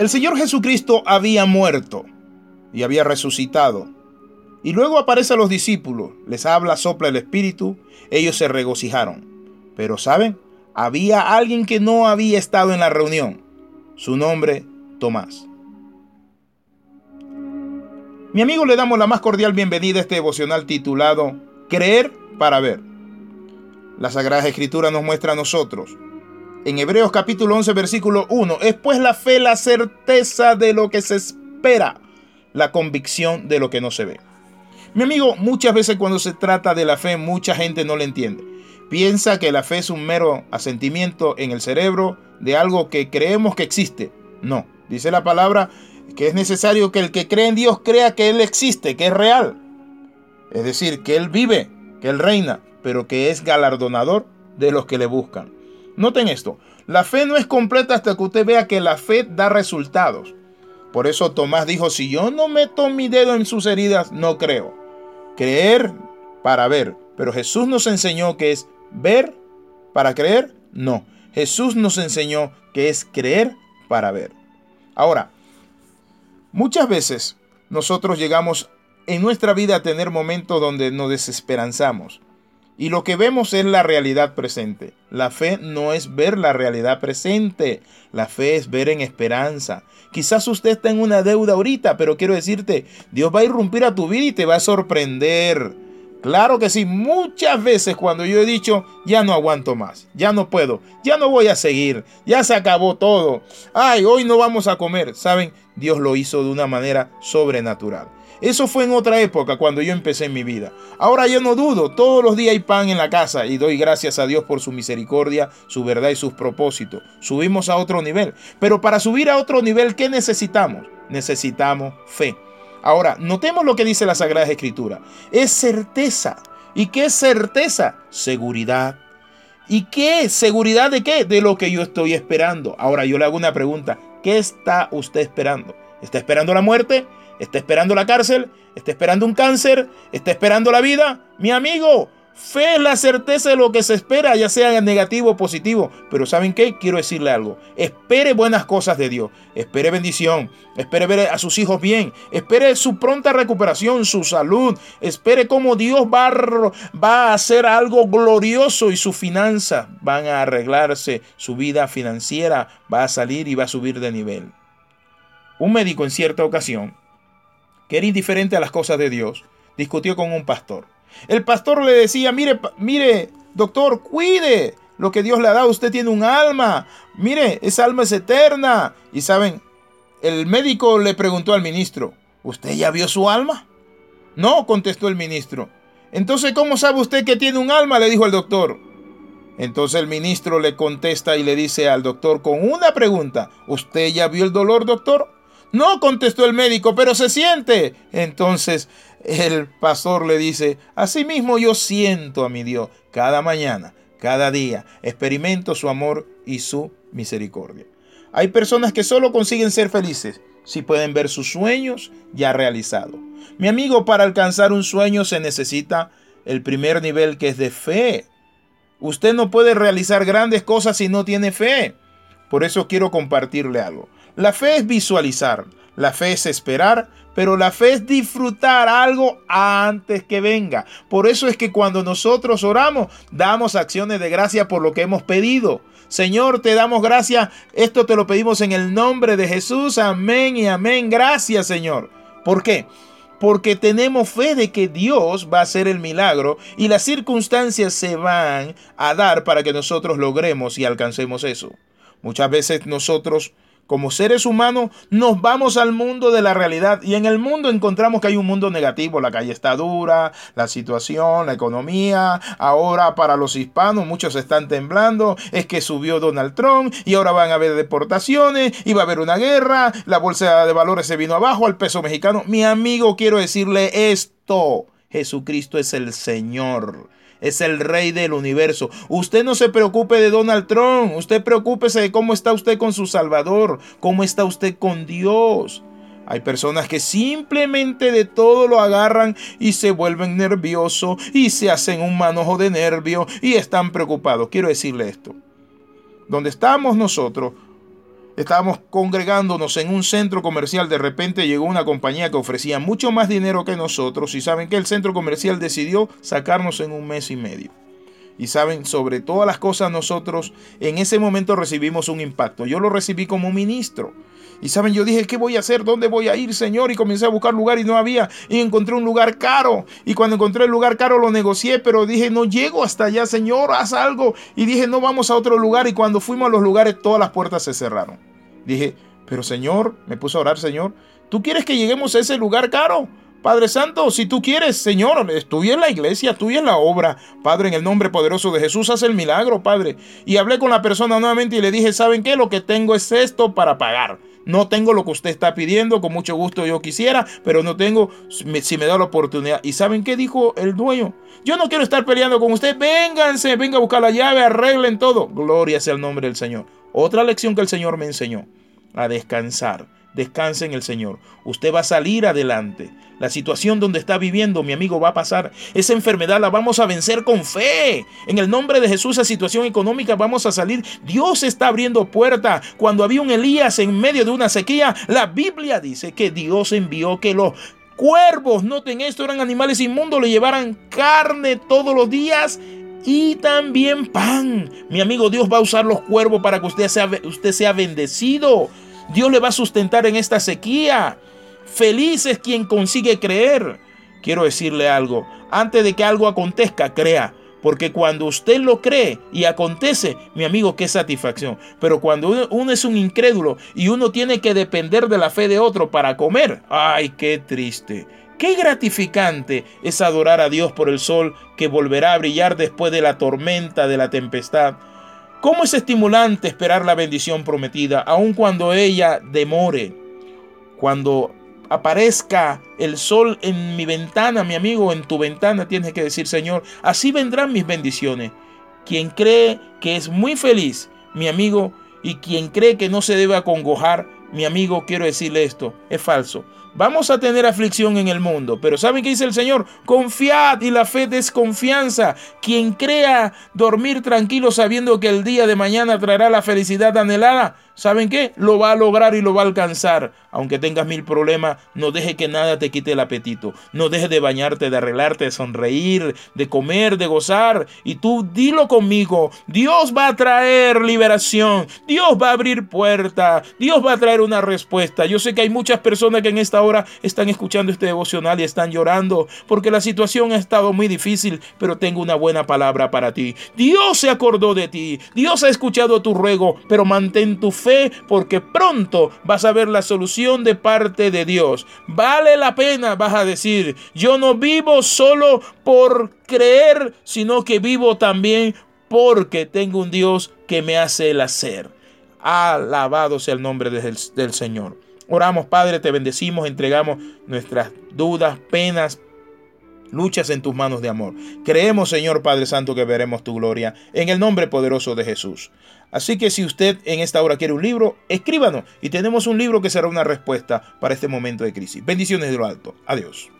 El Señor Jesucristo había muerto y había resucitado. Y luego aparece a los discípulos, les habla, sopla el Espíritu, ellos se regocijaron. Pero ¿saben? Había alguien que no había estado en la reunión. Su nombre, Tomás. Mi amigo le damos la más cordial bienvenida a este devocional titulado Creer para ver. La Sagrada Escritura nos muestra a nosotros. En Hebreos capítulo 11 versículo 1 es pues la fe la certeza de lo que se espera, la convicción de lo que no se ve. Mi amigo, muchas veces cuando se trata de la fe mucha gente no le entiende. Piensa que la fe es un mero asentimiento en el cerebro de algo que creemos que existe. No, dice la palabra que es necesario que el que cree en Dios crea que Él existe, que es real. Es decir, que Él vive, que Él reina, pero que es galardonador de los que le buscan. Noten esto, la fe no es completa hasta que usted vea que la fe da resultados. Por eso Tomás dijo, si yo no meto mi dedo en sus heridas, no creo. Creer para ver. Pero Jesús nos enseñó que es ver para creer. No, Jesús nos enseñó que es creer para ver. Ahora, Muchas veces nosotros llegamos en nuestra vida a tener momentos donde nos desesperanzamos. Y lo que vemos es la realidad presente. La fe no es ver la realidad presente. La fe es ver en esperanza. Quizás usted está en una deuda ahorita, pero quiero decirte, Dios va a irrumpir a tu vida y te va a sorprender. Claro que sí, muchas veces cuando yo he dicho, ya no aguanto más, ya no puedo, ya no voy a seguir, ya se acabó todo. Ay, hoy no vamos a comer. Saben, Dios lo hizo de una manera sobrenatural. Eso fue en otra época cuando yo empecé mi vida. Ahora yo no dudo, todos los días hay pan en la casa y doy gracias a Dios por su misericordia, su verdad y sus propósitos. Subimos a otro nivel. Pero para subir a otro nivel, ¿qué necesitamos? Necesitamos fe. Ahora, notemos lo que dice la Sagrada Escritura. Es certeza. ¿Y qué es certeza? Seguridad. ¿Y qué? ¿Seguridad de qué? De lo que yo estoy esperando. Ahora yo le hago una pregunta. ¿Qué está usted esperando? ¿Está esperando la muerte? ¿Está esperando la cárcel? ¿Está esperando un cáncer? ¿Está esperando la vida? Mi amigo, Fe es la certeza de lo que se espera, ya sea negativo o positivo. Pero ¿saben qué? Quiero decirle algo. Espere buenas cosas de Dios. Espere bendición. Espere ver a sus hijos bien. Espere su pronta recuperación, su salud. Espere cómo Dios va a, va a hacer algo glorioso y sus finanzas van a arreglarse. Su vida financiera va a salir y va a subir de nivel. Un médico en cierta ocasión, que era indiferente a las cosas de Dios, discutió con un pastor. El pastor le decía, mire, mire, doctor, cuide lo que Dios le ha dado. Usted tiene un alma. Mire, esa alma es eterna. Y saben, el médico le preguntó al ministro, ¿usted ya vio su alma? No, contestó el ministro. Entonces, ¿cómo sabe usted que tiene un alma? Le dijo el doctor. Entonces el ministro le contesta y le dice al doctor con una pregunta, ¿usted ya vio el dolor, doctor? No, contestó el médico, pero se siente. Entonces el pastor le dice, asimismo yo siento a mi Dios cada mañana, cada día, experimento su amor y su misericordia. Hay personas que solo consiguen ser felices si pueden ver sus sueños ya realizados. Mi amigo, para alcanzar un sueño se necesita el primer nivel que es de fe. Usted no puede realizar grandes cosas si no tiene fe. Por eso quiero compartirle algo. La fe es visualizar, la fe es esperar, pero la fe es disfrutar algo antes que venga. Por eso es que cuando nosotros oramos, damos acciones de gracia por lo que hemos pedido. Señor, te damos gracias. Esto te lo pedimos en el nombre de Jesús. Amén y amén. Gracias, Señor. ¿Por qué? Porque tenemos fe de que Dios va a hacer el milagro y las circunstancias se van a dar para que nosotros logremos y alcancemos eso. Muchas veces nosotros como seres humanos nos vamos al mundo de la realidad y en el mundo encontramos que hay un mundo negativo, la calle está dura, la situación, la economía, ahora para los hispanos muchos están temblando, es que subió Donald Trump y ahora van a haber deportaciones y va a haber una guerra, la bolsa de valores se vino abajo, al peso mexicano. Mi amigo, quiero decirle esto, Jesucristo es el Señor es el rey del universo. Usted no se preocupe de Donald Trump, usted preocúpese de cómo está usted con su Salvador, cómo está usted con Dios. Hay personas que simplemente de todo lo agarran y se vuelven nerviosos y se hacen un manojo de nervio y están preocupados. Quiero decirle esto. Donde estamos nosotros, Estábamos congregándonos en un centro comercial. De repente llegó una compañía que ofrecía mucho más dinero que nosotros. Y saben que el centro comercial decidió sacarnos en un mes y medio. Y saben, sobre todas las cosas nosotros en ese momento recibimos un impacto. Yo lo recibí como ministro. Y saben, yo dije, ¿qué voy a hacer? ¿Dónde voy a ir, Señor? Y comencé a buscar lugar y no había. Y encontré un lugar caro. Y cuando encontré el lugar caro lo negocié, pero dije, no llego hasta allá, Señor, haz algo. Y dije, no vamos a otro lugar. Y cuando fuimos a los lugares, todas las puertas se cerraron. Dije, pero Señor, me puse a orar, Señor, ¿tú quieres que lleguemos a ese lugar caro? Padre Santo, si tú quieres, Señor, estuve en la iglesia, estuve en la obra. Padre, en el nombre poderoso de Jesús, haz el milagro, Padre. Y hablé con la persona nuevamente y le dije, ¿saben qué? Lo que tengo es esto para pagar. No tengo lo que usted está pidiendo, con mucho gusto yo quisiera, pero no tengo si me da la oportunidad. ¿Y saben qué dijo el dueño? Yo no quiero estar peleando con usted, vénganse, venga a buscar la llave, arreglen todo. Gloria sea el nombre del Señor. Otra lección que el Señor me enseñó, a descansar Descanse en el Señor. Usted va a salir adelante. La situación donde está viviendo, mi amigo, va a pasar. Esa enfermedad la vamos a vencer con fe. En el nombre de Jesús, esa situación económica vamos a salir. Dios está abriendo puerta. Cuando había un Elías en medio de una sequía, la Biblia dice que Dios envió que los cuervos, noten esto, eran animales inmundos, le llevaran carne todos los días y también pan. Mi amigo, Dios va a usar los cuervos para que usted sea, usted sea bendecido. Dios le va a sustentar en esta sequía. Feliz es quien consigue creer. Quiero decirle algo. Antes de que algo acontezca, crea. Porque cuando usted lo cree y acontece, mi amigo, qué satisfacción. Pero cuando uno, es un incrédulo y uno tiene que depender de la fe de otro para comer, ay, qué triste. Qué gratificante es adorar a Dios por el sol que volverá a brillar después de la tormenta, de la tempestad. ¿Cómo es estimulante esperar la bendición prometida, aun cuando ella demore? Cuando aparezca el sol en mi ventana, mi amigo, en tu ventana, tienes que decir, Señor, así vendrán mis bendiciones. Quien cree que es muy feliz, mi amigo, y quien cree que no se debe acongojar, mi amigo, quiero decirle esto, es falso. Vamos a tener aflicción en el mundo, pero ¿saben qué dice el Señor? Confiad y la fe desconfianza. Quien crea dormir tranquilo sabiendo que el día de mañana traerá la felicidad anhelada, ¿saben qué? Lo va a lograr y lo va a alcanzar. Aunque tengas mil problemas, no deje que nada te quite el apetito. No dejes de bañarte, de arreglarte, de sonreír, de comer, de gozar. Y tú dilo conmigo, Dios va a traer liberación. Dios va a abrir puertas. Dios va a traer una respuesta. Yo sé que hay muchas personas que en esta hora están escuchando este devocional y están llorando porque la situación ha estado muy difícil, pero tengo una buena palabra para ti. Dios se acordó de ti. Dios ha escuchado tu ruego, pero mantén tu fe porque pronto vas a ver la solución de parte de Dios. Vale la pena, vas a decir, yo no vivo solo por creer, sino que vivo también porque tengo un Dios que me hace el hacer. Alabado sea el nombre del, del Señor. Oramos, Padre, te bendecimos, entregamos nuestras dudas, penas, luchas en tus manos de amor. Creemos, Señor Padre Santo, que veremos tu gloria en el nombre poderoso de Jesús. Así que si usted en esta hora quiere un libro, escríbanos y tenemos un libro que será una respuesta para este momento de crisis. Bendiciones de lo alto. Adiós.